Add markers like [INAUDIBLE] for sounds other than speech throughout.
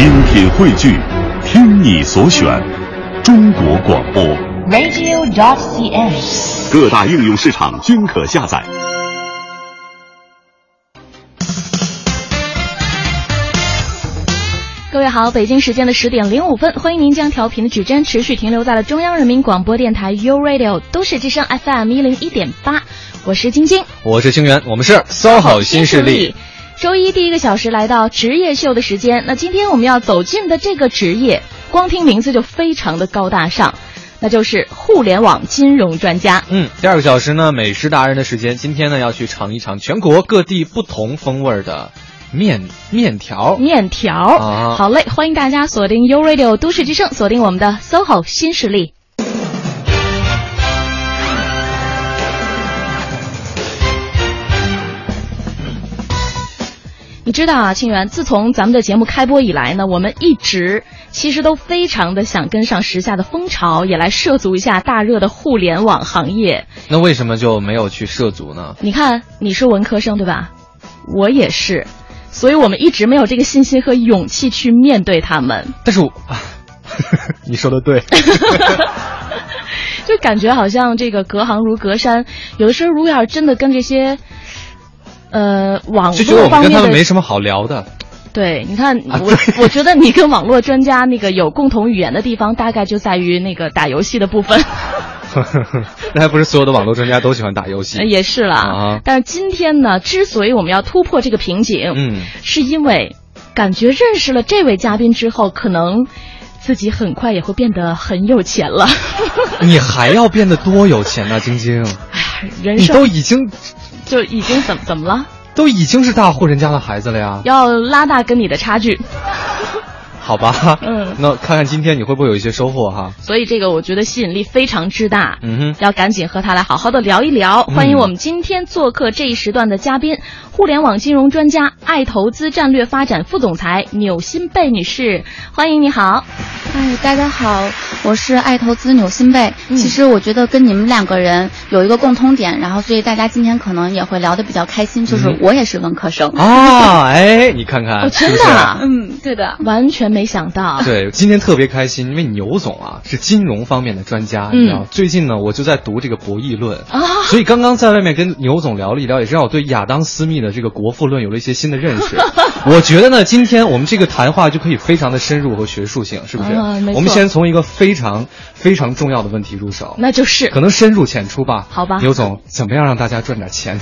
精品汇聚，听你所选，中国广播。radio.dot.cn，。各大应用市场均可下载。各位好，北京时间的十点零五分，欢迎您将调频的指针持续停留在了中央人民广播电台 u Radio 都市之声 FM 一零一点八，我是晶晶，我是清源，我们是 SOHO 新势力。周一第一个小时来到职业秀的时间，那今天我们要走进的这个职业，光听名字就非常的高大上，那就是互联网金融专家。嗯，第二个小时呢，美食达人的时间，今天呢要去尝一尝全国各地不同风味的面面条。面条，啊好嘞，欢迎大家锁定 u Radio 都市之声，锁定我们的 SOHO 新势力。你知道啊，清源，自从咱们的节目开播以来呢，我们一直其实都非常的想跟上时下的风潮，也来涉足一下大热的互联网行业。那为什么就没有去涉足呢？你看，你是文科生对吧？我也是，所以我们一直没有这个信心和勇气去面对他们，但是我，[LAUGHS] 你说的对，[LAUGHS] 就感觉好像这个隔行如隔山。有的时候，如果要是真的跟这些，呃，网就觉得我们络方面的跟他们没什么好聊的。对，你看，啊我我觉得你跟网络专家那个有共同语言的地方，大概就在于那个打游戏的部分。[LAUGHS] 那还不是所有的网络专家都喜欢打游戏？呃也是啦，啊但是今天呢，之所以我们要突破这个瓶颈，嗯，是因为感觉认识了这位嘉宾之后，可能自己很快也会变得很有钱了。[LAUGHS] 你还要变得多有钱呢、晶晶？人你都生已经就已经怎么怎么了？都已经是大户人家的孩子了呀。要拉大跟你的差距，好吧，嗯那看看今天你会不会有一些收获哈？所以这个我觉得吸引力非常之大。嗯哼。要赶紧和他来好好的聊一聊。嗯欢迎我们今天做客这一时段的嘉宾，互联网金融专家、爱投资战略发展副总裁钮新贝女士，欢迎你好。哎，大家好，我是爱投资纽新贝。嗯其实我觉得跟你们两个人有一个共通点，然后所以大家今天可能也会聊得比较开心，就是嗯我也是文科生。啊，哎，你看看，哦真的是是啊嗯，对的。完全没想到，对，今天特别开心，因为牛总啊是金融方面的专家，嗯。你知道，最近呢我就在读这个博弈论。啊。所以刚刚在外面跟牛总聊了一聊，也是让我对亚当斯密的这个《国富论》有了一些新的认识。[LAUGHS] 我觉得呢，今天我们这个谈话就可以非常的深入和学术性，是不是？啊我们先从一个非常非常重要的问题入手，那就是。可能深入浅出吧。好吧。牛总，怎么样让大家赚点钱？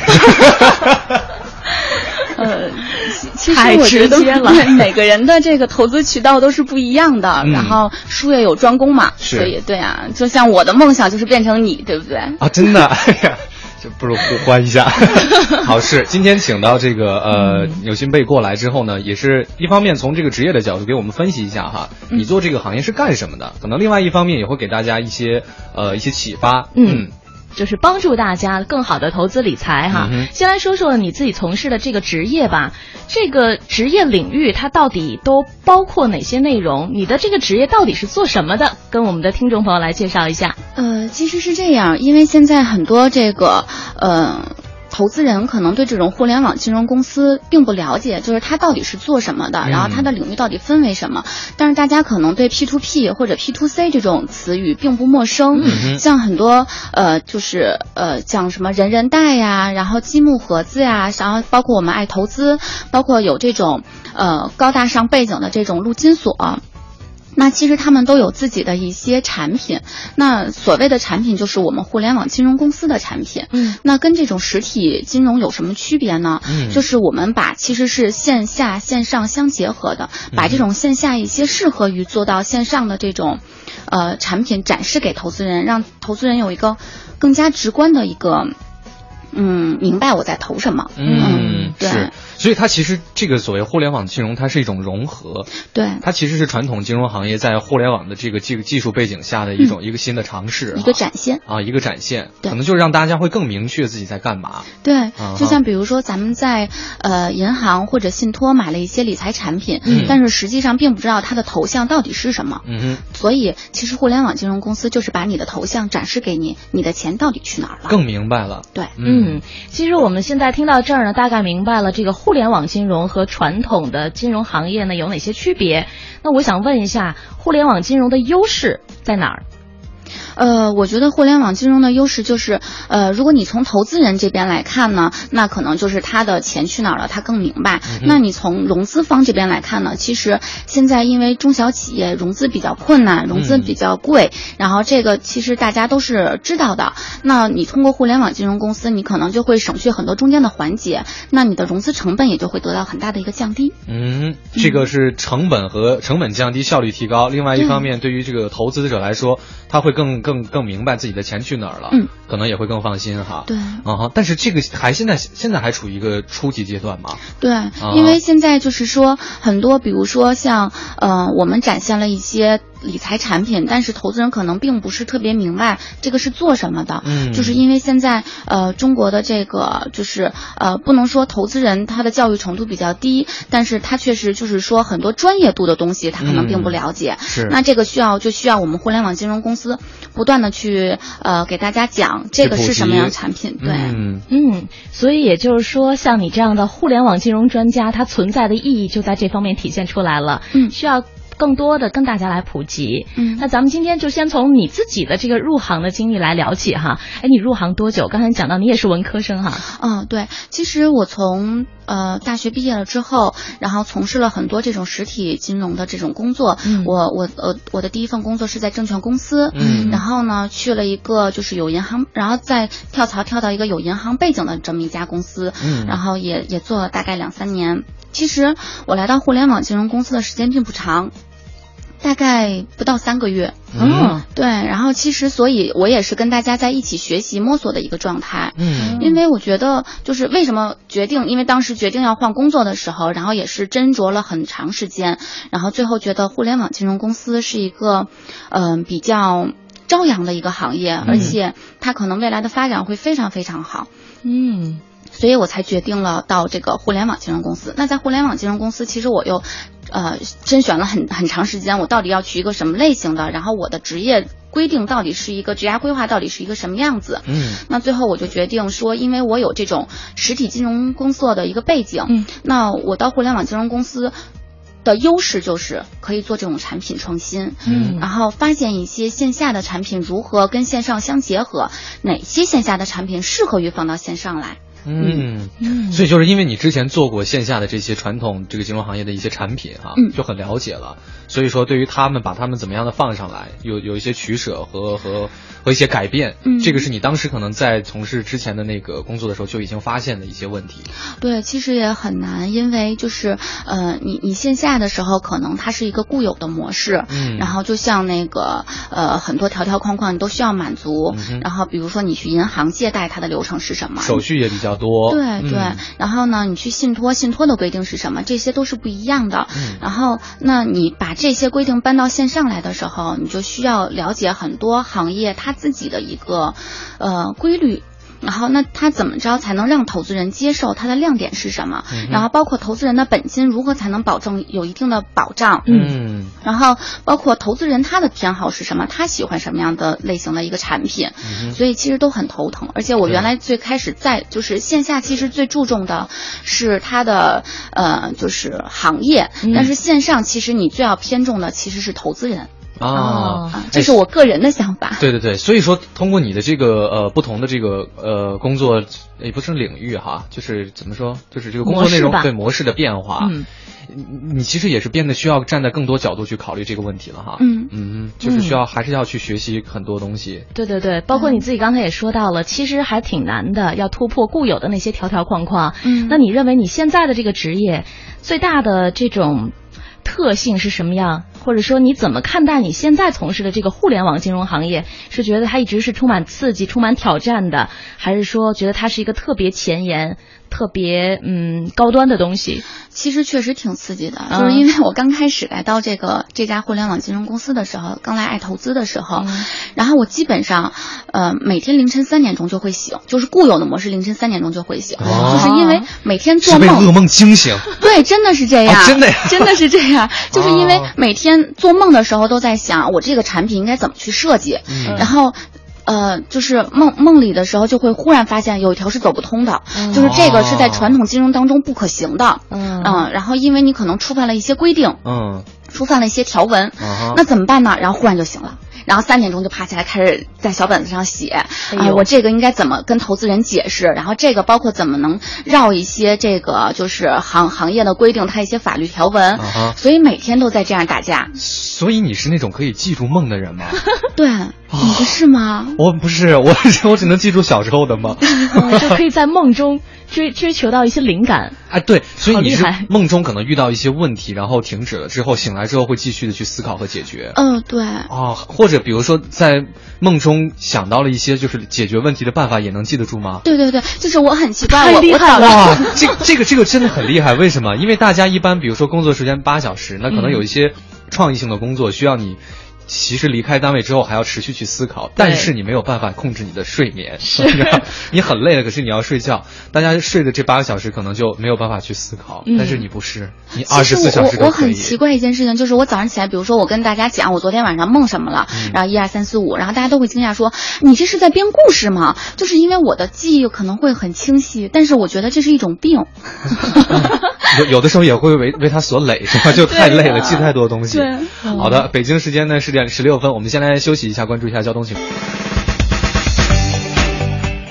呃，其其实太我觉得直接了对每个人的这个投资渠道都是不一样的，嗯然后术业有专攻嘛，是所以对啊，就像我的梦想就是变成你，对不对？啊，真的，[LAUGHS] 哎呀，就不如互换一下。[LAUGHS] [LAUGHS] 好，事今天请到这个呃有心贝过来之后呢，也是一方面从这个职业的角度给我们分析一下哈，你做这个行业是干什么的？可能另外一方面也会给大家一些呃一些启发。嗯就是帮助大家更好的投资理财哈。嗯先来说说你自己从事的这个职业吧，这个职业领域它到底都包括哪些内容？你的这个职业到底是做什么的？跟我们的听众朋友来介绍一下。呃，其实是这样，因为现在很多这个呃。投资人可能对这种互联网金融公司并不了解，就是它到底是做什么的，嗯然后它的领域到底分为什么。但是大家可能对 P to P 或者 P to C 这种词语并不陌生，嗯像很多呃，就是呃，讲什么人人贷呀，然后积木盒子呀，然后包括我们爱投资，包括有这种呃高大上背景的这种陆金所。那其实他们都有自己的一些产品，那所谓的产品就是我们互联网金融公司的产品。嗯，那跟这种实体金融有什么区别呢？嗯就是我们把其实是线下线上相结合的，把这种线下一些适合于做到线上的这种，呃，产品展示给投资人，让投资人有一个更加直观的一个，嗯，明白我在投什么。嗯，对是，所以它其实这个所谓互联网金融，它是一种融合，对，它其实是传统金融行业在互联网的这个这个技术背景下的一种、一个新的尝试，嗯一个展现。啊，一个展现，对。可能就是让大家会更明确自己在干嘛。对。啊，就像比如说咱们在呃银行或者信托买了一些理财产品，嗯。但是实际上并不知道它的头像到底是什么。嗯哼，所以，其实互联网金融公司就是把你的头像展示给你，你的钱到底去哪儿了？更明白了。对，嗯，其实我们现在听到这儿呢，大概明白了这个互联网金融和传统的金融行业呢有哪些区别。那我想问一下，互联网金融的优势在哪儿？呃，我觉得互联网金融的优势就是，呃，如果你从投资人这边来看呢，那可能就是他的钱去哪儿了，他更明白。那你从融资方这边来看呢，其实现在因为中小企业融资比较困难，融资比较贵，然后这个其实大家都是知道的。那你通过互联网金融公司，你可能就会省去很多中间的环节，那你的融资成本也就会得到很大的一个降低。嗯，这个是成本和成本降低，效率提高。另外一方面，对于这个投资者来说，他会更。更更明白自己的钱去哪儿了，嗯，可能也会更放心哈。对，嗯哈，但是这个还现在现在还处于一个初级阶段嘛？对，因为现在就是说很多，比如说像呃，我们展现了一些。理财产品，但是投资人可能并不是特别明白这个是做什么的，嗯，就是因为现在呃中国的这个就是呃不能说投资人他的教育程度比较低，但是他确实就是说很多专业度的东西他可能并不了解，是，那这个需要就需要我们互联网金融公司不断的去呃给大家讲这个是什么样产品，对，嗯。嗯，所以也就是说像你这样的互联网金融专家，它存在的意义就在这方面体现出来了，嗯，需要。更多的跟大家来普及，嗯，那咱们今天就先从你自己的这个入行的经历来聊起哈。哎，你入行多久？刚才讲到你也是文科生哈。嗯，对，其实我从呃大学毕业了之后，然后从事了很多这种实体金融的这种工作。嗯，我我呃我的第一份工作是在证券公司，嗯，然后呢去了一个就是有银行，然后再跳槽跳到一个有银行背景的这么一家公司，嗯，然后也也做了大概两三年。其实我来到互联网金融公司的时间并不长。大概不到三个月，嗯，对，然后其实，所以我也是跟大家在一起学习摸索的一个状态，嗯，因为我觉得就是为什么决定，因为当时决定要换工作的时候，然后也是斟酌了很长时间，然后最后觉得互联网金融公司是一个，嗯，比较朝阳的一个行业，而且它可能未来的发展会非常非常好，嗯。所以我才决定了到这个互联网金融公司。那在互联网金融公司，其实我又，呃，甄选了很很长时间，我到底要去一个什么类型的？然后我的职业规定到底是一个职业规划到底是一个什么样子？嗯，那最后我就决定说，因为我有这种实体金融工作的一个背景，嗯，那我到互联网金融公司的优势就是可以做这种产品创新，嗯，然后发现一些线下的产品如何跟线上相结合，哪些线下的产品适合于放到线上来。嗯。嗯，所以就是因为你之前做过线下的这些传统这个金融行业的一些产品哈，就很了解了。所以说对于他们把他们怎么样的放上来，有有一些取舍和和和一些改变，嗯这个是你当时可能在从事之前的那个工作的时候就已经发现的一些问题。对，其实也很难，因为就是呃，你你线下的时候可能它是一个固有的模式，嗯，然后就像那个呃很多条条框框你都需要满足，然后比如说你去银行借贷，它的流程是什么？手续也比较。多对对，然后呢，你去信托，信托的规定是什么？这些都是不一样的。嗯然后，那你把这些规定搬到线上来的时候，你就需要了解很多行业它自己的一个呃规律。然后，那他怎么着才能让投资人接受？它的亮点是什么？然后，包括投资人的本金如何才能保证有一定的保障？嗯，然后包括投资人他的偏好是什么？他喜欢什么样的类型的一个产品？所以其实都很头疼。而且我原来最开始在就是线下，其实最注重的是它的呃就是行业，但是线上其实你最要偏重的其实是投资人。啊，这是我个人的想法。对对对，所以说通过你的这个呃不同的这个呃工作也不是领域哈，就是怎么说，就是这个工作内容对模式的变化，嗯，你你其实也是变得需要站在更多角度去考虑这个问题了哈。嗯嗯，就是需要还是要去学习很多东西。对对对，包括你自己刚才也说到了，其实还挺难的，要突破固有的那些条条框框。嗯，那你认为你现在的这个职业最大的这种？特性是什么样？或者说你怎么看待你现在从事的这个互联网金融行业？是觉得它一直是充满刺激、充满挑战的，还是说觉得它是一个特别前沿？特别嗯高端的东西，其实确实挺刺激的。就是因为我刚开始来到这个这家互联网金融公司的时候，刚来爱投资的时候，然后我基本上呃每天凌晨三点钟就会醒，就是固有的模式，凌晨三点钟就会醒，就是因为每天做梦。噩梦惊醒。对，真的是这样，真的呀，[LAUGHS] 真的是这样，[LAUGHS] 就是因为每天做梦的时候都在想我这个产品应该怎么去设计，然后。呃，就是梦梦里的时候，就会忽然发现有一条是走不通的，就是这个是在传统金融当中不可行的，嗯，然后因为你可能触犯了一些规定，嗯，触犯了一些条文，那怎么办呢？然后忽然就醒了。然后三点钟就爬起来，开始在小本子上写，啊、呦我这个应该怎么跟投资人解释？然后这个包括怎么能绕一些这个就是行行业的规定，它一些法律条文。啊所以每天都在这样打架。所以你是那种可以记住梦的人吗？[LAUGHS] 对，你不是吗？我不是，我我只能记住小时候的梦。哦就可以在梦中追追求到一些灵感。哎，对，所以你是梦中可能遇到一些问题，然后停止了之后，醒来之后会继续的去思考和解决。嗯，对。哦，或者比如说在梦中想到了一些就是解决问题的办法，也能记得住吗？对对对，就是我很奇怪，太我我早厉害了哇，这这个这个真的很厉害，为什么？因为大家一般比如说工作时间八小时，那可能有一些创意性的工作需要你。其实离开单位之后还要持续去思考，但是你没有办法控制你的睡眠，是 [LAUGHS] 你很累了，可是你要睡觉。大家睡的这八个小时可能就没有办法去思考，嗯但是你不是，你二十四小时我我都可以。很奇怪一件事情，就是我早上起来，比如说我跟大家讲我昨天晚上梦什么了，嗯然后一二三四五，然后大家都会惊讶说你这是在编故事吗？就是因为我的记忆可能会很清晰，但是我觉得这是一种病。[LAUGHS] 有有的时候也会为为他所累，是吧？[LAUGHS] 就太累了，记太多东西。对好的，北京时间呢十点十六分，我们先来休息一下，关注一下交通情况。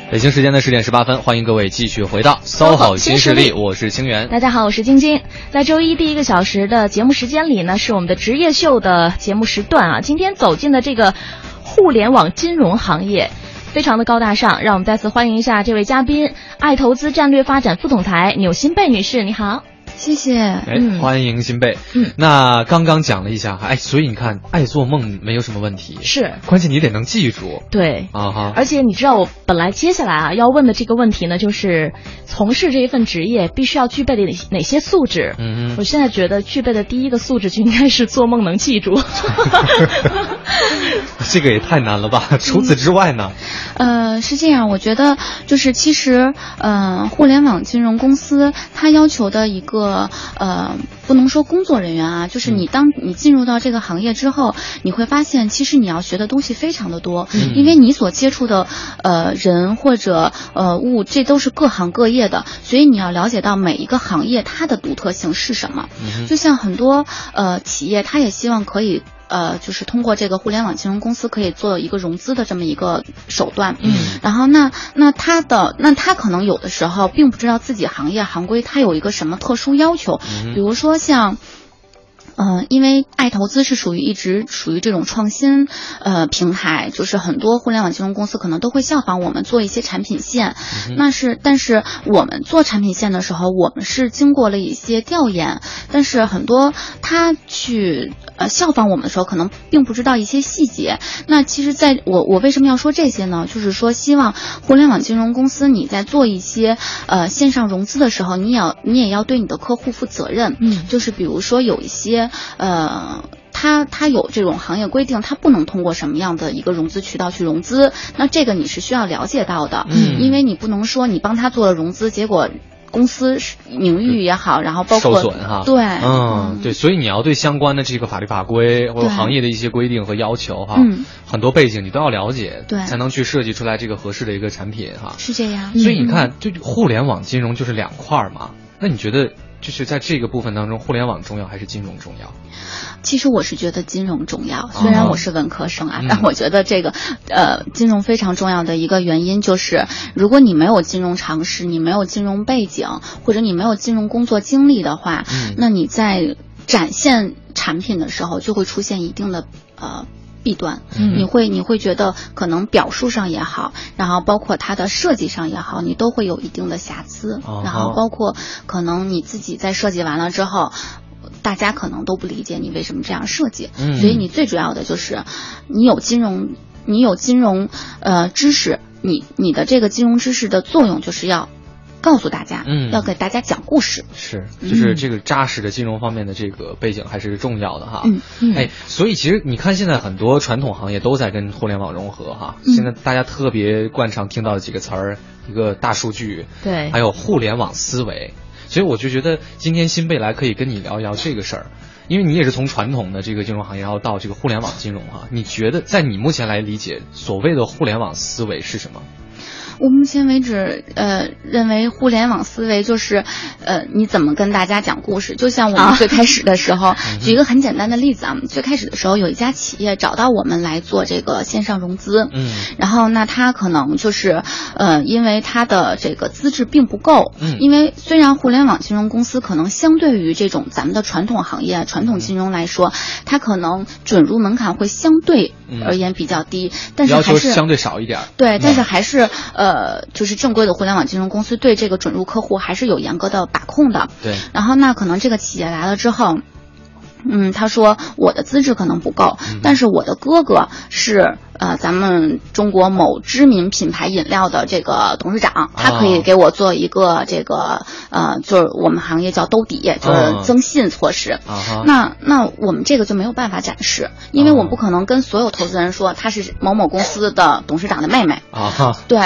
北京时间的十点十八分，欢迎各位继续回到 SOHO 新势力，我是清源。大家好，我是晶晶。在周一第一个小时的节目时间里呢，是我们的职业秀的节目时段啊。今天走进的这个互联网金融行业。非常的高大上，让我们再次欢迎一下这位嘉宾，爱投资战略发展副总裁钮新贝女士，你好。谢谢。哎，嗯欢迎新贝。嗯那刚刚讲了一下，哎，所以你看，爱做梦没有什么问题，是关键你得能记住对，啊哈。而且你知道，我本来接下来啊要问的这个问题呢，就是从事这一份职业必须要具备的哪哪些素质。嗯嗯，我现在觉得具备的第一个素质就应该是做梦能记住。[LAUGHS] [LAUGHS] 这个也太难了吧？除此之外呢？呃，是这样，我觉得就是其实，呃，互联网金融公司它要求的一个呃，不能说工作人员啊，就是你当你进入到这个行业之后，你会发现其实你要学的东西非常的多，嗯因为你所接触的呃人或者呃物，这都是各行各业的，所以你要了解到每一个行业它的独特性是什么。嗯就像很多呃企业，他也希望可以。呃，就是通过这个互联网金融公司可以做一个融资的这么一个手段，嗯然后那那他的那他可能有的时候并不知道自己行业行规它有一个什么特殊要求，嗯比如说像。嗯、因为爱投资是属于一直属于这种创新呃平台，就是很多互联网金融公司可能都会效仿我们做一些产品线。那是，但是我们做产品线的时候，我们是经过了一些调研，但是很多他去呃效仿我们的时候，可能并不知道一些细节。那其实在我我为什么要说这些呢？就是说，希望互联网金融公司你在做一些呃线上融资的时候，你也要你也要对你的客户负责任。嗯就是比如说有一些呃。他他有这种行业规定，他不能通过什么样的一个融资渠道去融资，那这个你是需要了解到的，嗯因为你不能说你帮他做了融资，结果公司是名誉也好，然后包括受损哈。对，嗯，对，所以你要对相关的这个法律法规或者行业的一些规定和要求哈，嗯很多背景你都要了解，对才能去设计出来这个合适的一个产品哈。是这样。所以你看，就互联网金融就是两块儿嘛。那你觉得，就是在这个部分当中，互联网重要还是金融重要？其实我是觉得金融重要，虽然我是文科生啊，嗯 [LAUGHS] 但我觉得这个呃金融非常重要的一个原因就是，如果你没有金融常识，你没有金融背景，或者你没有金融工作经历的话，嗯那你在展现产品的时候就会出现一定的呃。弊端，嗯。你会你会觉得可能表述上也好，然后包括它的设计上也好，你都会有一定的瑕疵，哦。然后包括可能你自己在设计完了之后，大家可能都不理解你为什么这样设计，嗯。所以你最主要的就是你有金融，你有金融呃知识，你你的这个金融知识的作用就是要告诉大家，嗯要给大家讲故事，是，嗯就是这个扎实的金融方面的这个背景还是重要的哈。嗯嗯哎，所以其实你看，现在很多传统行业都在跟互联网融合哈。嗯现在大家特别惯常听到的几个词儿，一个大数据，对还有互联网思维。所以我就觉得今天新贝来可以跟你聊一聊这个事儿，因为你也是从传统的这个金融行业，然后到这个互联网金融哈。你觉得在你目前来理解，所谓的互联网思维是什么？我目前为止，呃，认为互联网思维就是，呃，你怎么跟大家讲故事？就像我们最开始的时候，[LAUGHS] 举一个很简单的例子啊，最开始的时候有一家企业找到我们来做这个线上融资，嗯，然后那他可能就是，呃，因为他的这个资质并不够，嗯，因为虽然互联网金融公司可能相对于这种咱们的传统行业、传统金融来说，它可能准入门槛会相对而言比较低，但是还是相对少一点，对，但是还是呃，就是正规的互联网金融公司对这个准入客户还是有严格的把控的。对，然后那可能这个企业来了之后。嗯，他说我的资质可能不够，但是我的哥哥是呃咱们中国某知名品牌饮料的这个董事长，他可以给我做一个这个呃，就是我们行业叫兜底，就是增信措施。那那我们这个就没有办法展示，因为我不可能跟所有投资人说他是某某公司的董事长的妹妹。啊，[LAUGHS] 对，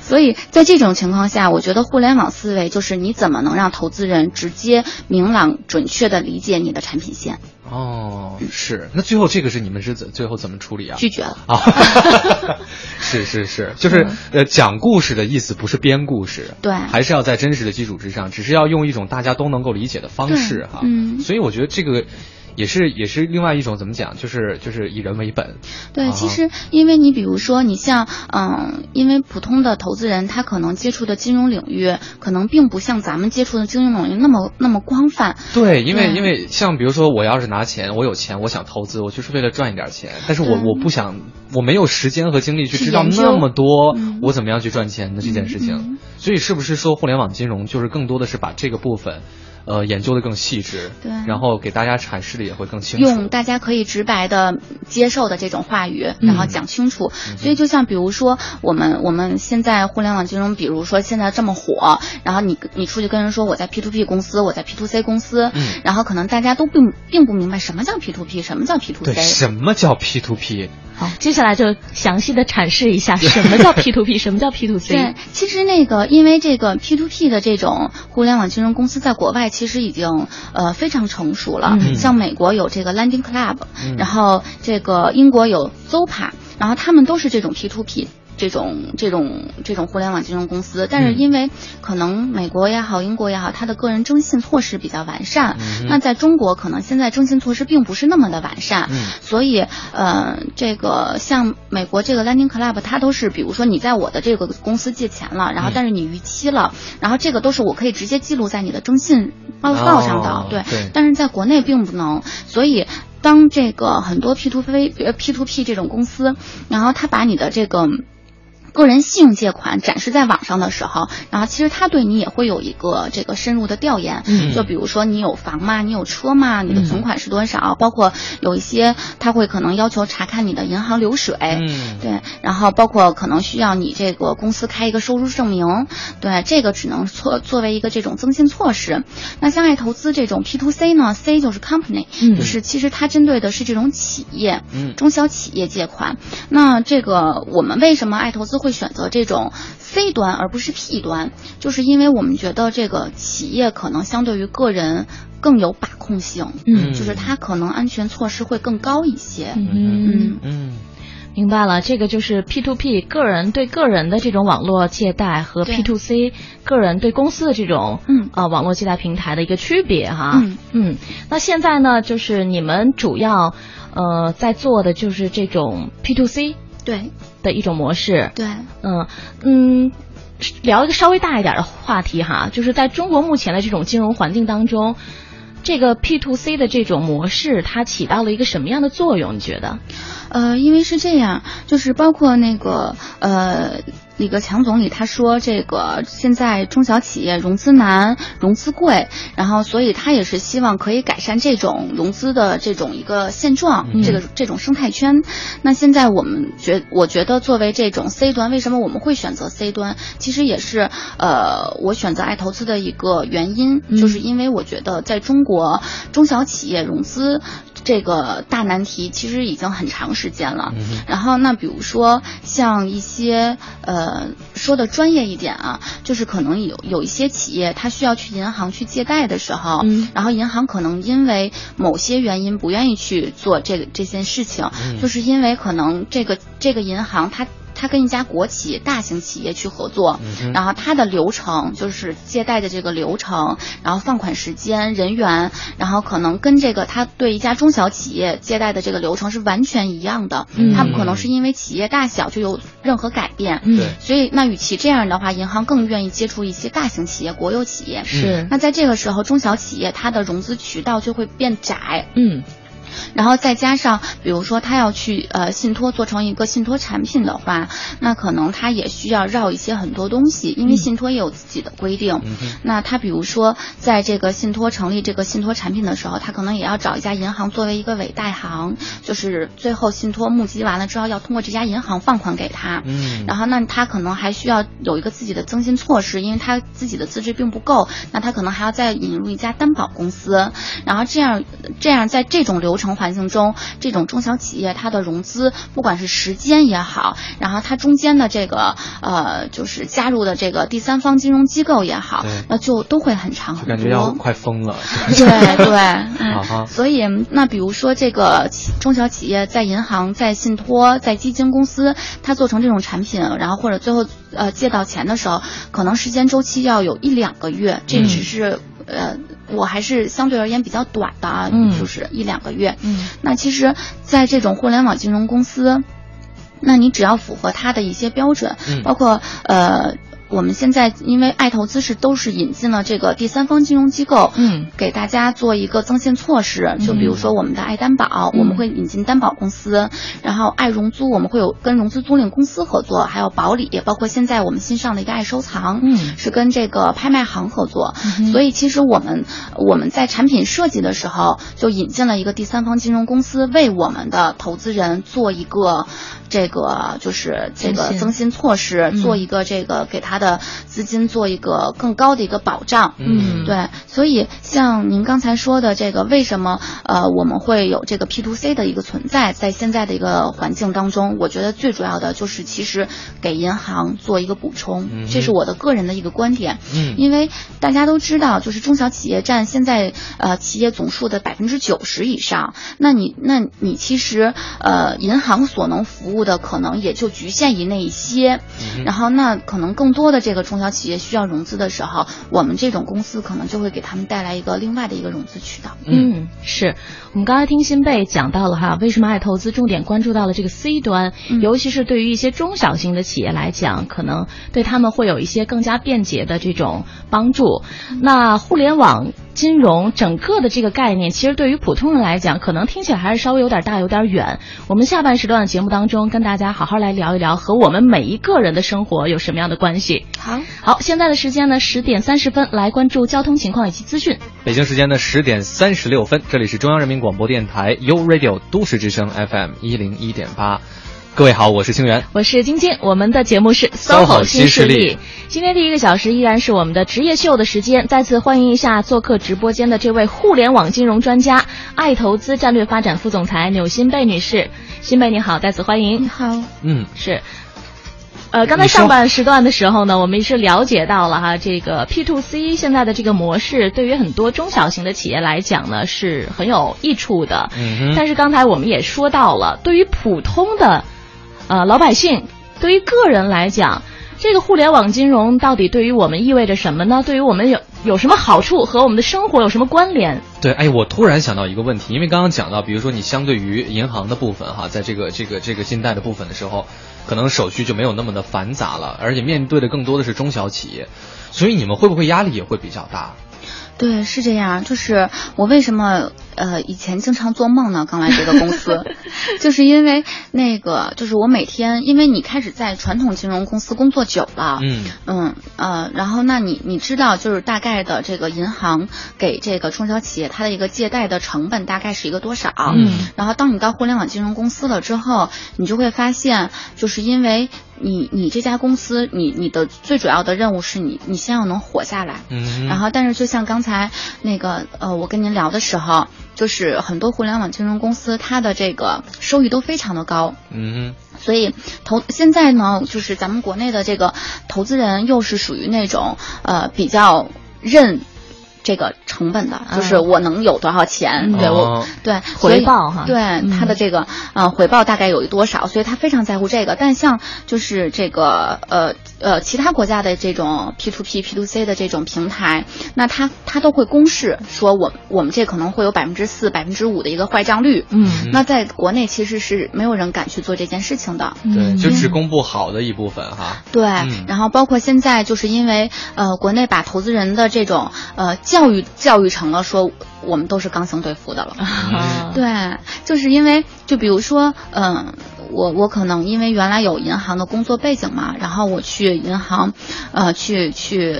所以在这种情况下，我觉得互联网思维就是你怎么能让投资人直接、明朗、准确的理解你的产品线。哦，是，那最后这个是你们是怎最后怎么处理啊？拒绝了。啊，[LAUGHS] 是是是，就是呃，讲故事的意思不是编故事，对，还是要在真实的基础之上，只是要用一种大家都能够理解的方式哈，嗯，所以我觉得这个。也是也是另外一种怎么讲，就是就是以人为本。对，其实因为你比如说你像嗯，因为普通的投资人他可能接触的金融领域可能并不像咱们接触的金融领域那么那么广泛。对，因为因为像比如说我要是拿钱，我有钱，我想投资，我就是为了赚一点钱，但是我我不想，我没有时间和精力去知道那么多，我怎么样去赚钱的这件事情。所以是不是说互联网金融就是更多的是把这个部分？呃，研究的更细致，对，然后给大家阐释的也会更清楚，用大家可以直白的接受的这种话语，然后讲清楚。所以就像比如说，我们我们现在互联网金融，比如说现在这么火，然后你你出去跟人说我在 P to P 公司，我在 P to C 公司，嗯，然后可能大家都并并不明白什么叫 P to P，什么叫 P to C，什么叫 P to P。好，接下来就详细的阐释一下 [LAUGHS] 什么叫 P to P，什么叫 P to C。对，其实那个因为这个 P to P 的这种互联网金融公司在国外其实已经呃非常成熟了，像美国有这个 Landing Club，然后这个英国有 Zopa，然后他们都是这种 P to P。这种这种这种互联网金融公司，但是因为可能美国也好，英国也好，它的个人征信措施比较完善。那在中国，可能现在征信措施并不是那么的完善。所以，呃，这个像美国这个 Lending Club，它都是，比如说你在我的这个公司借钱了，然后但是你逾期了，然后这个都是我可以直接记录在你的征信报告上的。对。但是在国内并不能，所以当这个很多 P to P、P to P 这种公司，然后他把你的这个。个人信用借款展示在网上的时候，然后其实他对你也会有一个这个深入的调研，就比如说你有房吗？你有车吗？你的存款是多少？包括有一些他会可能要求查看你的银行流水，对，然后包括可能需要你这个公司开一个收入证明，对，这个只能作作为一个这种增信措施。那像爱投资这种 P to C 呢，C 就是 company，就是其实它针对的是这种企业，中小企业借款。那这个我们为什么爱投资？会选择这种 C 端而不是 P 端，就是因为我们觉得这个企业可能相对于个人更有把控性，嗯，就是它可能安全措施会更高一些，嗯嗯，嗯明白了，这个就是 P to P 个人对个人的这种网络借贷和 P to C 个人对公司的这种嗯啊网络借贷平台的一个区别哈，嗯嗯，那现在呢，就是你们主要呃在做的就是这种 P to C。对的一种模式，对，嗯嗯，聊一个稍微大一点的话题哈，就是在中国目前的这种金融环境当中，这个 P to C 的这种模式，它起到了一个什么样的作用？你觉得？呃，因为是这样，就是包括那个呃。李克强总理他说：“这个现在中小企业融资难、融资贵，然后所以他也是希望可以改善这种融资的这种一个现状，这个这种生态圈。那现在我们觉，我觉得作为这种 C 端，为什么我们会选择 C 端？其实也是呃，我选择爱投资的一个原因，就是因为我觉得在中国中小企业融资。”这个大难题其实已经很长时间了。然后，那比如说像一些呃说的专业一点啊，就是可能有有一些企业，它需要去银行去借贷的时候，然后银行可能因为某些原因不愿意去做这个这件事情，就是因为可能这个这个银行它。他跟一家国企、大型企业去合作，嗯然后他的流程就是借贷的这个流程，然后放款时间、人员，然后可能跟这个他对一家中小企业借贷的这个流程是完全一样的，嗯。他不可能是因为企业大小就有任何改变。嗯。对。所以，那与其这样的话，银行更愿意接触一些大型企业、国有企业。是那在这个时候，中小企业它的融资渠道就会变窄，嗯然后再加上，比如说他要去呃信托做成一个信托产品的话，那可能他也需要绕一些很多东西，因为嗯信托也有自己的规定。嗯那他比如说在这个信托成立这个信托产品的时候，他可能也要找一家银行作为一个委代行，就是最后信托募集完了之后，要通过这家银行放款给他。嗯然后那他可能还需要有一个自己的增信措施，因为他自己的资质并不够，那他可能还要再引入一家担保公司，然后这样这样在这种流程环境中，这种中小企业它的融资，不管是时间也好，然后它中间的这个呃就是加入的这个第三方金融机构也好，那就都会很长就很多。感觉要快疯了。[LAUGHS] 对对，啊嗯，所以那比如说这个中小企业在银行、在信托、在基金公司，它做成这种产品，然后或者最后呃借到钱的时候，可能时间周期要有一两个月，这嗯只是、呃我还是相对而言比较短的啊，嗯就是一两个月。嗯那其实，在这种互联网金融公司，那你只要符合它的一些标准，嗯包括呃。我们现在因为爱投资是都是引进了这个第三方金融机构，嗯。给大家做一个增信措施，就比如说我们的爱担保，嗯。我们会引进担保公司，然后爱融租，我们会有跟融资租赁公司合作，还有保理，包括现在我们新上的一个爱收藏，嗯。是跟这个拍卖行合作，嗯所以其实我们我们在产品设计的时候就引进了一个第三方金融公司，为我们的投资人做一个这个就是这个增信。措施，嗯。做一个这个给他的资金做一个更高的一个保障。嗯。对，所以像您刚才说的这个，为什么呃我们会有这个 P to C 的一个存在，在现在的一个环境当中，我觉得最主要的就是其实给银行做一个补充，嗯。这是我的个人的一个观点。嗯。因为大家都知道，就是中小企业占现在呃企业总数的百分之九十以上，那你那你其实呃银行所能服务的可能也就局限于那一些，嗯然后那可能更多的这个中小企业需要融资的时候，我们这种公司可能就会给他们带来一个另外的一个融资渠道。嗯，是我们刚才听新贝讲到了哈，为什么爱投资重点关注到了这个 C 端，嗯尤其是对于一些中小型的企业来讲，可能对他们会有一些更加便捷的这种帮助。那互联网金融整个的这个概念，其实对于普通人来讲，可能听起来还是稍微有点大、有点远。我们下半时段的节目当中，跟大家好好来聊一聊，和我们每一个人的生活有什么样的关系。好，好，现在的时间呢，十点三十分，来关注交通情况以及资讯。北京时间的十点三十六分，这里是中央人民广播电台 U Radio 都市之声 FM 一零一点八。各位好，我是清源。我是晶晶，我们的节目是 SOHO 新势力。今天第一个小时依然是我们的职业秀的时间，再次欢迎一下做客直播间的这位互联网金融专家、爱投资战略发展副总裁纽新贝女士。新贝你好，再次欢迎你迎。好，嗯，是。呃，刚才上半时段的时候呢，我们是了解到了哈，这个 P to C 现在的这个模式，对于很多中小型的企业来讲呢，是很有益处的。嗯哼但是刚才我们也说到了，对于普通的呃老百姓，对于个人来讲，这个互联网金融到底对于我们意味着什么呢？对于我们有有什么好处和我们的生活有什么关联？对，哎，我突然想到一个问题，因为刚刚讲到，比如说你相对于银行的部分哈，在这个这个这个信贷的部分的时候，可能手续就没有那么的繁杂了，而且面对的更多的是中小企业，所以你们会不会压力也会比较大？对，是这样。就是我为什么呃以前经常做梦呢？刚来这个公司，[LAUGHS] 就是因为那个，就是我每天，因为你开始在传统金融公司工作久了，嗯嗯呃，然后那你你知道就是大概的这个银行给这个中小企业它的一个借贷的成本大概是一个多少？嗯然后当你到互联网金融公司了之后，你就会发现，就是因为你你这家公司，你你的最主要的任务是你你先要能活下来，嗯，然后，但是就像刚才那个呃，我跟您聊的时候，就是很多互联网金融公司它的这个收益都非常的高，嗯所以投现在呢，就是咱们国内的这个投资人又是属于那种呃比较认。这个成本的，就是我能有多少钱，对我对回报哈，对他的这个呃回报大概有多少，所以他非常在乎这个。但像就是这个呃呃其他国家的这种 P to P P to C 的这种平台，那他他都会公示说我我们这可能会有百分之四百分之五的一个坏账率，嗯，那在国内其实是没有人敢去做这件事情的，对，就只公布好的一部分哈，对，然后包括现在就是因为呃国内把投资人的这种呃教育教育成了说。我们都是刚性兑付的了，对，就是因为就比如说，嗯，我我可能因为原来有银行的工作背景嘛，然后我去银行，呃，去去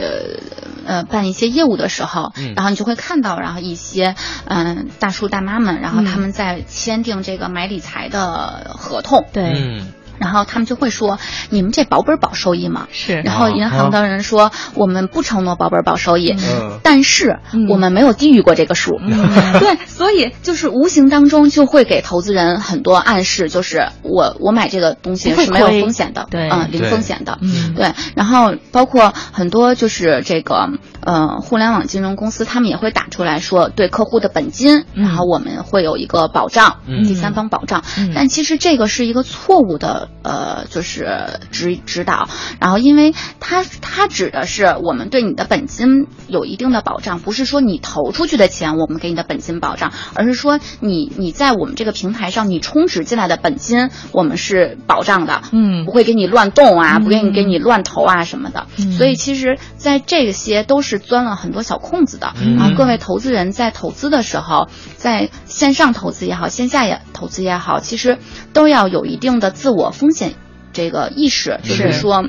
呃办一些业务的时候，然后你就会看到，然后一些嗯大叔大妈们，然后他们在签订这个买理财的合同，对。然后他们就会说：“你们这保本保收益吗？”是。然后银行的人说：“我们不承诺保本保收益，但是我们没有低于过这个数。” [LAUGHS] 对，所以就是无形当中就会给投资人很多暗示，就是我我买这个东西是没有风险的，对，嗯，零风险的，对。然后包括很多就是这个呃互联网金融公司，他们也会打出来说对客户的本金，然后我们会有一个保障，第三方保障。但其实这个是一个错误的。呃，就是指指导，然后因为它它指的是我们对你的本金有一定的保障，不是说你投出去的钱我们给你的本金保障，而是说你你在我们这个平台上你充值进来的本金我们是保障的，嗯，不会给你乱动啊，不给你给你乱投啊什么的，所以其实，在这些都是钻了很多小空子的，然后各位投资人在投资的时候，在线上投资也好，线下也投资也好，其实都要有一定的自我。风险这个意识，就是说，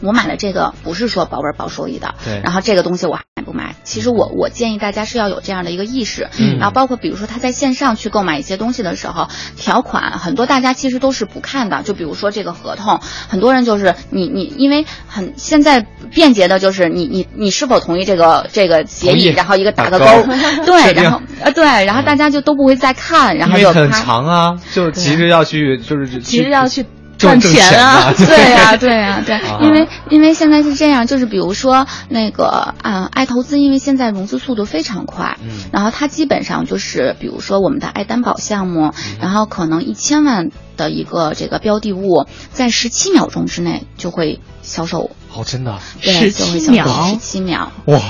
我买了这个不是说保本保收益的，对。然后这个东西我还不买。其实我我建议大家是要有这样的一个意识，嗯。然后包括比如说他在线上去购买一些东西的时候，条款很多大家其实都是不看的。就比如说这个合同，很多人就是你你因为很现在便捷的就是你你你是否同意这个这个协议，然后一个打个勾，[LAUGHS] 对，然后呃对，然后大家就都不会再看，然后就很长啊，就急着要去就是急着要去。赚钱啊！[LAUGHS] 对呀，对呀，对，因为因为现在是这样，就是比如说那个啊，爱投资，因为现在融资速度非常快，嗯，然后它基本上就是比如说我们的爱担保项目，然后可能一千万的一个这个标的物，在十七秒钟之内就会销售。哦，真的，十七秒，十七秒，哇！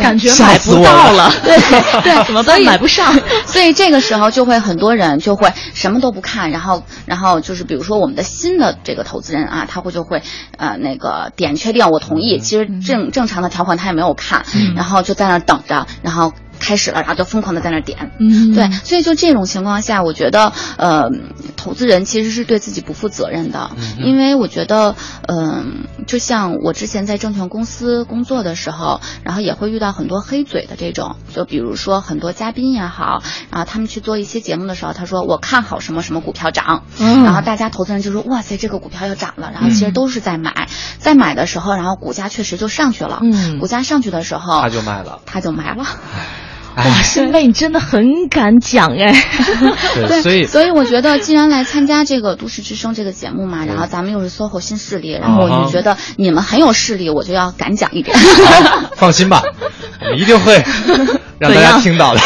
感觉买不到了，[LAUGHS] 对 [LAUGHS] 对，怎么办？买不上，[LAUGHS] 所以这个时候就会很多人就会什么都不看，然后然后就是比如说我们的新的这个投资人啊，他会就会呃那个点确定我同意，其实正正常的条款他也没有看，然后就在那等着，然后。开始了，然后就疯狂的在那点，嗯，对，所以就这种情况下，我觉得，呃，投资人其实是对自己不负责任的，因为我觉得，嗯，就像我之前在证券公司工作的时候，然后也会遇到很多黑嘴的这种，就比如说很多嘉宾也好，然后他们去做一些节目的时候，他说我看好什么什么股票涨，然后大家投资人就说哇塞，这个股票要涨了，然后其实都是在买，在买的时候，然后股价确实就上去了，嗯，股价上去的时候，他就卖了，他就卖了。哇，新妹你真的很敢讲哎！[LAUGHS] 对，所以所以我觉得，既然来参加这个《都市之声》这个节目嘛，然后咱们又是 SOHO 新势力，然后我就觉得你们很有势力，我就要敢讲一点。[LAUGHS] 放心吧，我们一定会 [LAUGHS] 让大家听到的。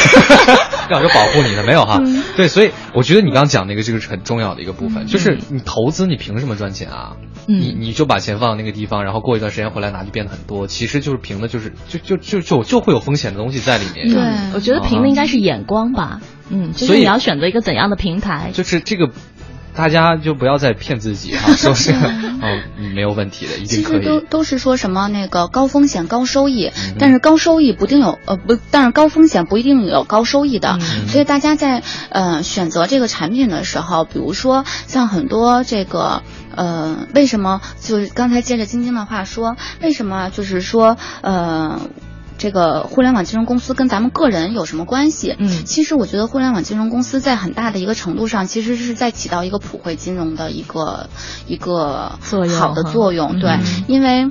要有保护你的没有哈？对，所以我觉得你刚刚讲那个这个是很重要的一个部分，就是你投资你凭什么赚钱啊？你你就把钱放到那个地方，然后过一段时间回来拿就变得很多，其实就是凭的就是就就就就就会有风险的东西在里面。对，我觉得凭的应该是眼光吧。嗯，就是你要选择一个怎样的平台？就是这个。大家就不要再骗自己哈，[LAUGHS] 说是哦没有问题的，一定可以。其实都都是说什么那个高风险高收益，但是高收益不定有呃不，但是高风险不一定有高收益的。所以大家在呃选择这个产品的时候，比如说像很多这个呃为什么就是刚才接着晶晶的话说，为什么就是说呃。这个互联网金融公司跟咱们个人有什么关系？嗯，其实我觉得互联网金融公司在很大的一个程度上，其实是在起到一个普惠金融的一个一个好的作用。对，因为，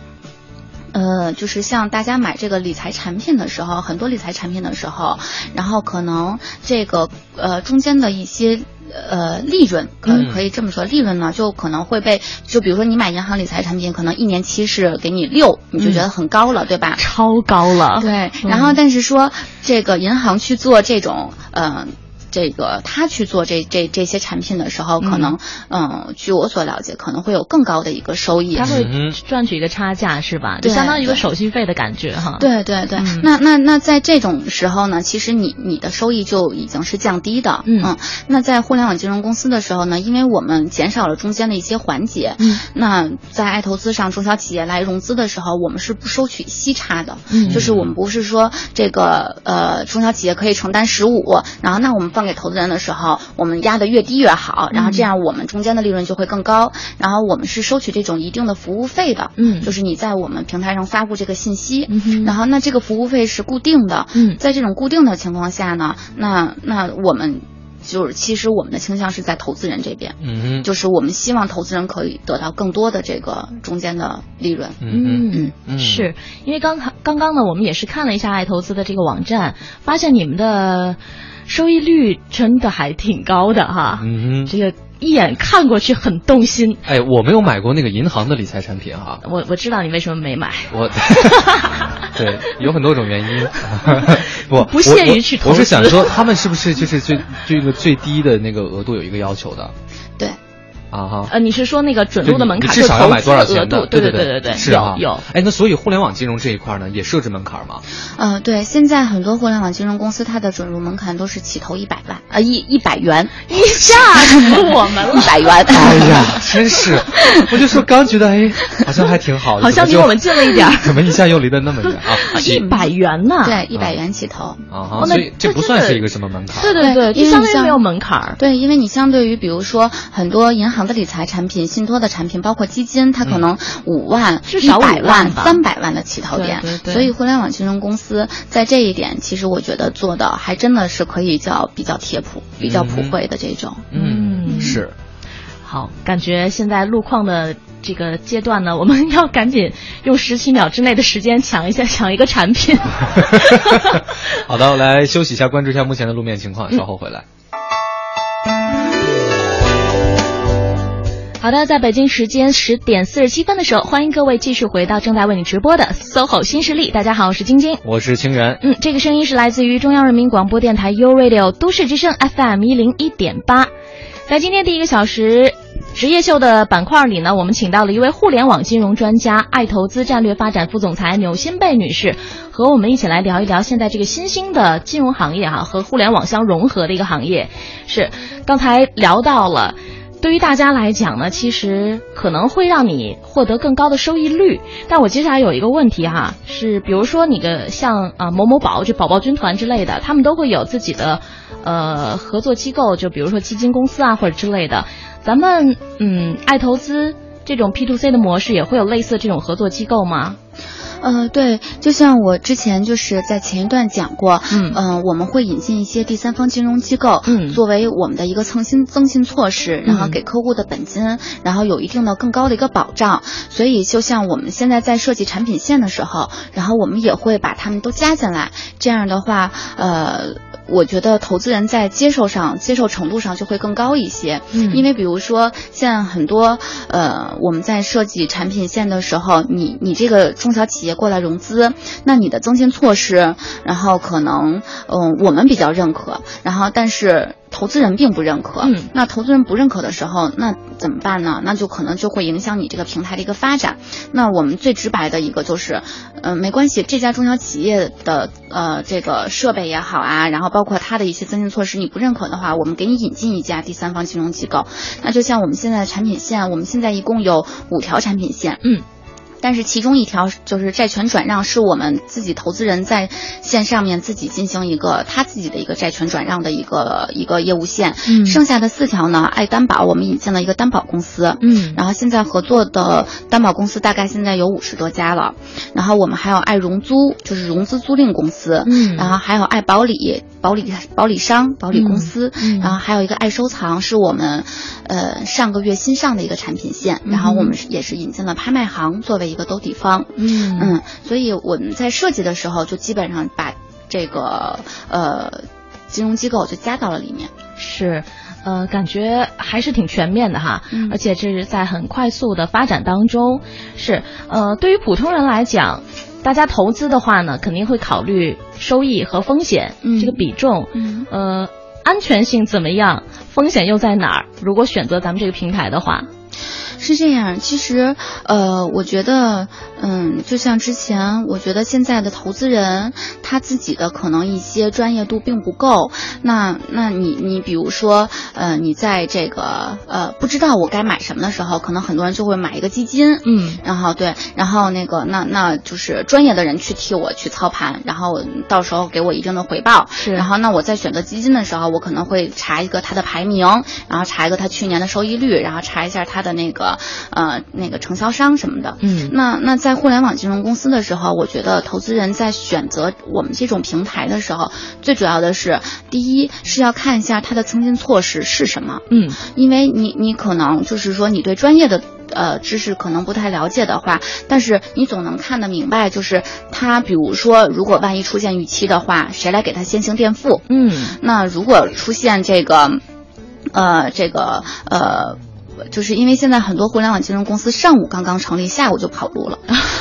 呃，就是像大家买这个理财产品的时候，很多理财产品的时候，然后可能这个呃中间的一些。呃利润，可嗯可以这么说，利润呢就可能会被就比如说你买银行理财产品，可能一年期是给你六，你就觉得很高了，对吧？超高了。对，嗯然后但是说这个银行去做这种呃。这个他去做这这这些产品的时候，可能嗯、据我所了解，可能会有更高的一个收益。他会嗯赚取一个差价是吧？就相当于一个手续费的感觉哈。，对对对，嗯那那那在这种时候呢，其实你你的收益就已经是降低的。嗯那在互联网金融公司的时候呢，因为我们减少了中间的一些环节，嗯，那在爱投资上，中小企业来融资的时候，我们是不收取息差的。嗯就是我们不是说这个呃中小企业可以承担十五，然后那我们放给投资人的时候，我们压的越低越好，然后这样我们中间的利润就会更高。然后我们是收取这种一定的服务费的，嗯就是你在我们平台上发布这个信息，嗯然后那这个服务费是固定的，嗯在这种固定的情况下呢，那那我们就是其实我们的倾向是在投资人这边，嗯哼，就是我们希望投资人可以得到更多的这个中间的利润。嗯。嗯，嗯是因为刚刚刚呢，我们也是看了一下爱投资的这个网站，发现你们的收益率真的还挺高的哈。嗯哼，这个一眼看过去很动心。哎，我没有买过那个银行的理财产品哈，我我知道你为什么没买，我，[LAUGHS] 对，有很多种原因，[LAUGHS] 不不限于去投资我我是想说，他们是不是就是最这个最低的那个额度有一个要求的？对，啊哈？呃，你是说那个准入的门槛，至少要买多少？钱的？对对对对对，是啊有有。哎，那所以互联网金融这一块呢，也设置门槛吗？呃，对，现在很多互联网金融公司它的准入门槛都是起投一百万，呃，一一百元，[LAUGHS] 一下死我们了一。百元。[LAUGHS] 哎呀，真是，[LAUGHS] 我就说刚觉得哎，好像还挺好的，好像离我们近了一点儿怎么一下又离得那么远啊？一百元呢？对，一百元起投。啊所以这不算是一个什么门槛。对对对，因为于没有门槛儿。对，因为你相对于比如说很多银行的理财产品、信托的产品，包括基金，它可能五万、至少一百万三百万的起投点。对对对所以互联网金融公司在这一点，其实我觉得做的还真的是可以叫比较贴谱、比较普惠的这种。嗯，嗯是。好，感觉现在路况的这个阶段呢，[LAUGHS] 我们要赶紧用十七秒之内的时间抢一下 [LAUGHS] 抢一个产品。好的，来休息一下，关注一下目前的路面情况，稍后回来。好的，在北京时间十点四十七分的时候，欢迎各位继续回到正在为你直播的 SOHO 新势力。大家好，我是晶晶。我是清源。嗯，这个声音是来自于中央人民广播电台 U Radio 都市之声 FM 一零一点八。在今天第一个小时职业秀的板块里呢，我们请到了一位互联网金融专家、爱投资战略发展副总裁纽新贝女士，和我们一起来聊一聊现在这个新兴的金融行业哈、和互联网相融合的一个行业。是刚才聊到了。对于大家来讲呢，其实可能会让你获得更高的收益率。但我接下来有一个问题哈，是比如说你的像啊某某宝、就宝宝军团之类的，他们都会有自己的呃合作机构，就比如说基金公司啊或者之类的。咱们嗯爱投资这种 P to C 的模式也会有类似这种合作机构吗？呃，对，就像我之前就是在前一段讲过，嗯呃我们会引进一些第三方金融机构，嗯作为我们的一个增信增信措施，然后嗯给客户的本金，然后有一定的更高的一个保障。所以，就像我们现在在设计产品线的时候，然后我们也会把他们都加进来，这样的话，呃。我觉得投资人在接受上、接受程度上就会更高一些，嗯。因为比如说像很多呃我们在设计产品线的时候，你你这个中小企业过来融资，那你的增信措施，然后可能嗯、我们比较认可，然后但是投资人并不认可，嗯那投资人不认可的时候，那怎么办呢？那就可能就会影响你这个平台的一个发展。那我们最直白的一个就是，呃，没关系，这家中小企业的呃这个设备也好啊，然后包括它的一些增信措施，你不认可的话，我们给你引进一家第三方金融机构。那就像我们现在的产品线，我们现在一共有五条产品线，嗯。但是其中一条就是债权转让，是我们自己投资人在线上面自己进行一个他自己的一个债权转让的一个一个业务线。嗯。剩下的四条呢，爱担保我们引进了一个担保公司。嗯。然后现在合作的担保公司大概现在有五十多家了，然后我们还有爱融租，就是融资租赁公司，嗯。然后还有爱保理、保理保理商、保理公司，嗯嗯然后还有一个爱收藏，是我们呃上个月新上的一个产品线，然后我们也是引进了拍卖行作为一个兜底方，嗯嗯，所以我们在设计的时候就基本上把这个呃金融机构就加到了里面。是，呃，感觉还是挺全面的哈，嗯而且这是在很快速的发展当中。是，呃，对于普通人来讲，大家投资的话呢，肯定会考虑收益和风险、嗯。这个比重，嗯。呃，安全性怎么样，风险又在哪儿？如果选择咱们这个平台的话，是这样，其实，呃，我觉得，嗯，就像之前，我觉得现在的投资人他自己的可能一些专业度并不够。那，那你，你比如说，呃，你在这个呃不知道我该买什么的时候，可能很多人就会买一个基金，嗯然后对，然后那个那那就是专业的人去替我去操盘，然后到时候给我一定的回报。是然后那我在选择基金的时候，我可能会查一个它的排名，然后查一个它去年的收益率，然后查一下它的那个呃那个承销商什么的。嗯那那在互联网金融公司的时候，我觉得投资人在选择我们这种平台的时候，最主要的是第一是要看一下它的增进措施是什么。嗯因为你你可能就是说你对专业的呃知识可能不太了解的话，但是你总能看得明白，就是他比如说如果万一出现逾期的话，谁来给他先行垫付？嗯那如果出现这个，呃，这个呃。就是因为现在很多互联网金融公司上午刚刚成立，下午就跑路了，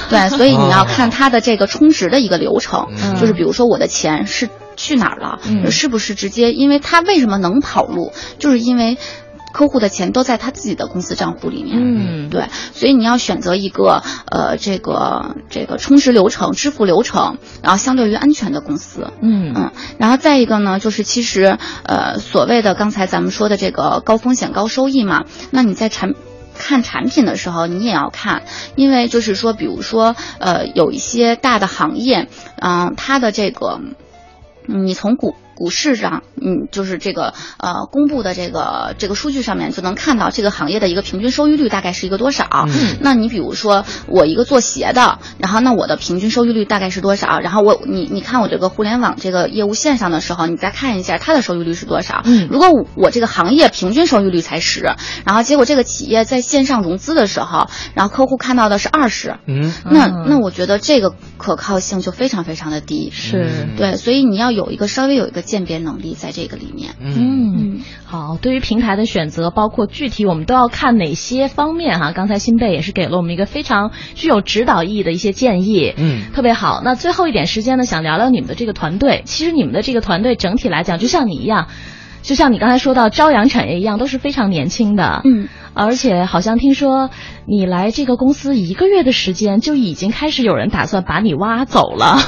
对，所以你要看它的这个充值的一个流程，嗯就是比如说我的钱是去哪儿了，嗯是不是直接？因为它为什么能跑路，就是因为客户的钱都在他自己的公司账户里面，嗯，对，所以你要选择一个呃这个这个充值流程、支付流程，然后相对于安全的公司。嗯。嗯，然后再一个呢，就是其实呃所谓的刚才咱们说的这个高风险高收益嘛，那你在产看产品的时候，你也要看，因为就是说，比如说呃有一些大的行业，嗯、它的这个嗯你从股股市上，嗯，就是这个呃公布的这个这个数据上面就能看到这个行业的一个平均收益率大概是一个多少。嗯那你比如说我一个做鞋的，然后那我的平均收益率大概是多少？然后我你你看我这个互联网这个业务线上的时候，你再看一下它的收益率是多少。嗯如果我我这个行业平均收益率才十，然后结果这个企业在线上融资的时候，然后客户看到的是二十，嗯那嗯那我觉得这个可靠性就非常非常的低。是对，所以你要有一个稍微有一个鉴别能力在这个里面。嗯，好，对于平台的选择，包括具体我们都要看哪些方面哈？刚才新贝也是给了我们一个非常具有指导意义的一些建议，嗯特别好。那最后一点时间呢，想聊聊你们的这个团队。其实你们的这个团队整体来讲，就像你一样，就像你刚才说到朝阳产业一样，都是非常年轻的，嗯，而且好像听说你来这个公司一个月的时间，就已经开始有人打算把你挖走了。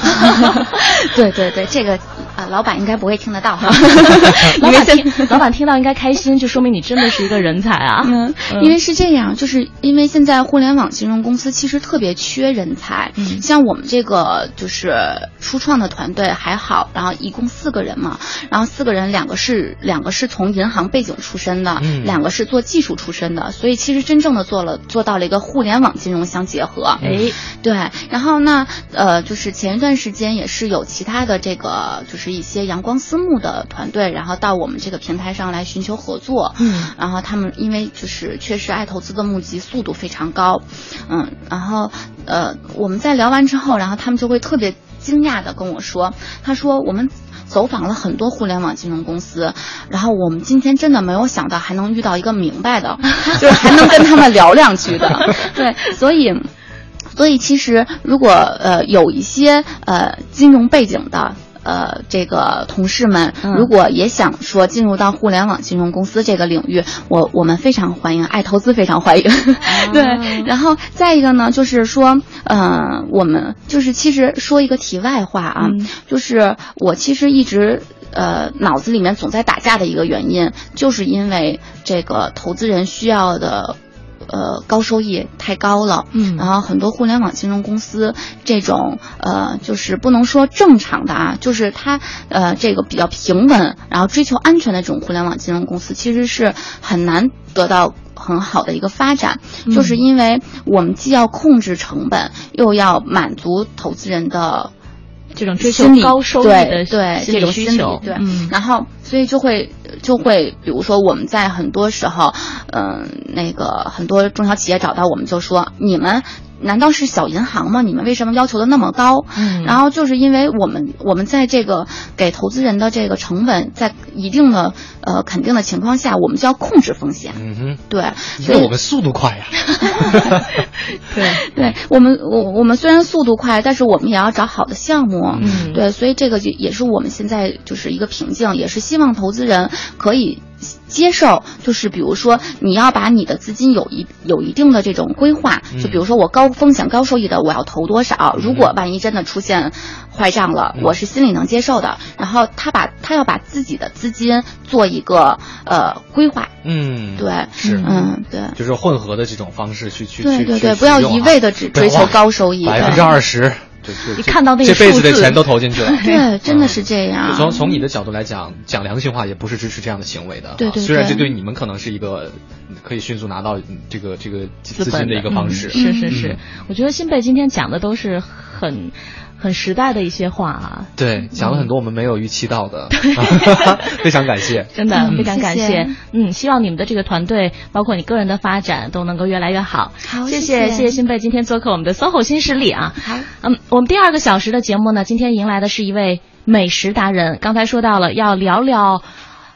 [LAUGHS] 对对对，这个啊、老板应该不会听得到哈。[LAUGHS] 老板听，[LAUGHS] 老板听到应该开心，就说明你真的是一个人才啊。嗯，因为是这样，就是因为现在互联网金融公司其实特别缺人才。嗯像我们这个就是初创的团队还好，然后一共四个人嘛，然后四个人两个是两个是从银行背景出身的，嗯两个是做技术出身的，所以其实真正的做了做到了一个互联网金融相结合。哎，对，然后呢，呃，就是前一段时间也是有其他的这个，就是一些阳光私募的团队，然后到我们这个平台上来寻求合作。嗯然后他们因为就是确实爱投资的募集速度非常高，嗯，然后呃，我们在聊完之后，然后他们就会特别惊讶的跟我说，他说我们。走访了很多互联网金融公司，然后我们今天真的没有想到还能遇到一个明白的，就是还能跟他们聊两句的，[LAUGHS] 对，所以。所以其实如果呃有一些呃金融背景的。呃，这个同事们嗯如果也想说进入到互联网金融公司这个领域，我我们非常欢迎，爱投资非常欢迎。[LAUGHS] 对，然后再一个呢，就是说，呃，我们就是其实说一个题外话啊，嗯就是我其实一直呃脑子里面总在打架的一个原因，就是因为这个投资人需要的。呃，高收益太高了，嗯。然后很多互联网金融公司这种呃，就是不能说正常的啊，就是它呃这个比较平稳，然后追求安全的这种互联网金融公司，其实是很难得到很好的一个发展，嗯。就是因为我们既要控制成本，又要满足投资人的这种追求高收益的对对这种心理需求。对，嗯。然后所以就会就会，比如说我们在很多时候，嗯、那个很多中小企业找到我们就说，你们难道是小银行吗？你们为什么要求的那么高？嗯然后就是因为我们我们在这个给投资人的这个成本在一定的呃肯定的情况下，我们就要控制风险。嗯哼，对，因所以为我们速度快呀。[LAUGHS] 对，[LAUGHS] 对我们，我我们虽然速度快，但是我们也要找好的项目。嗯对，所以这个就也是我们现在就是一个瓶颈，也是希望投资人可以接受，就是比如说你要把你的资金有一有一定的这种规划，嗯就比如说我高风险高收益的我要投多少，如果万一真的出现坏账了，嗯我是心里能接受的。然后他把他要把自己的资金做一个呃规划，嗯，对，是，嗯，对。就是混合的这种方式去去去去对对对，不要一味的只追求高收益。百分之二十，一看到那个这辈子的钱都投进去了。[LAUGHS] 对，真的是这样。就从从你的角度来讲，讲良心话也不是支持这样的行为的。对对虽然这对对你们可能是一个可以迅速拿到嗯这个这个资金的一个方式。嗯是是是嗯，我觉得新贝今天讲的都是很很时代的一些话啊。对，讲了很多我们没有预期到的，[LAUGHS] 非常感谢。真的嗯非常感谢谢嗯，希望你们的这个团队，包括你个人的发展，都能够越来越好。好谢谢谢谢新贝今天做客我们的 SOHO 新势力啊。好，嗯，我们第二个小时的节目呢，今天迎来的是一位美食达人。刚才说到了要聊聊，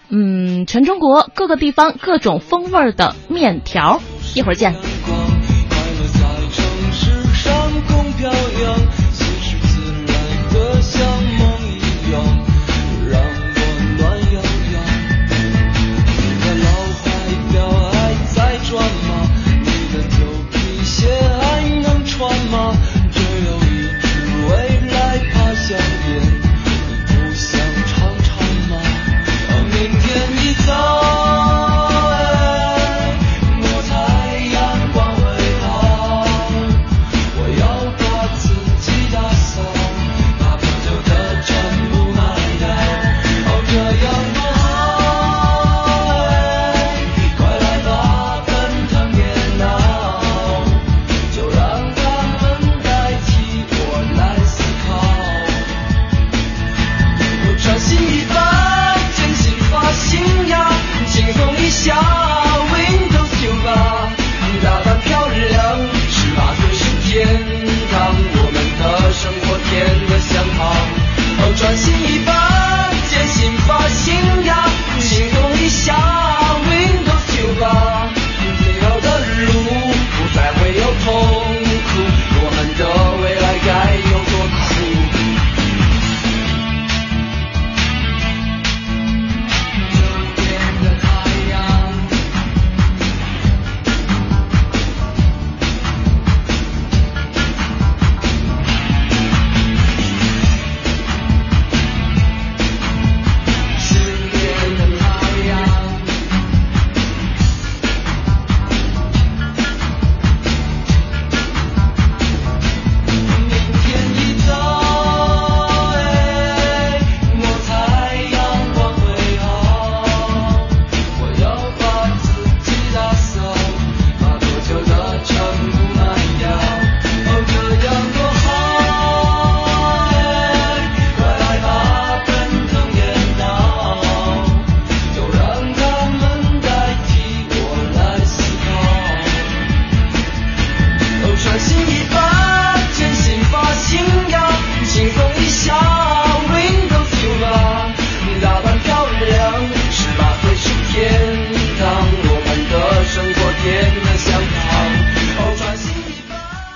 嗯，全中国各个地方各种风味的面条，一会儿见。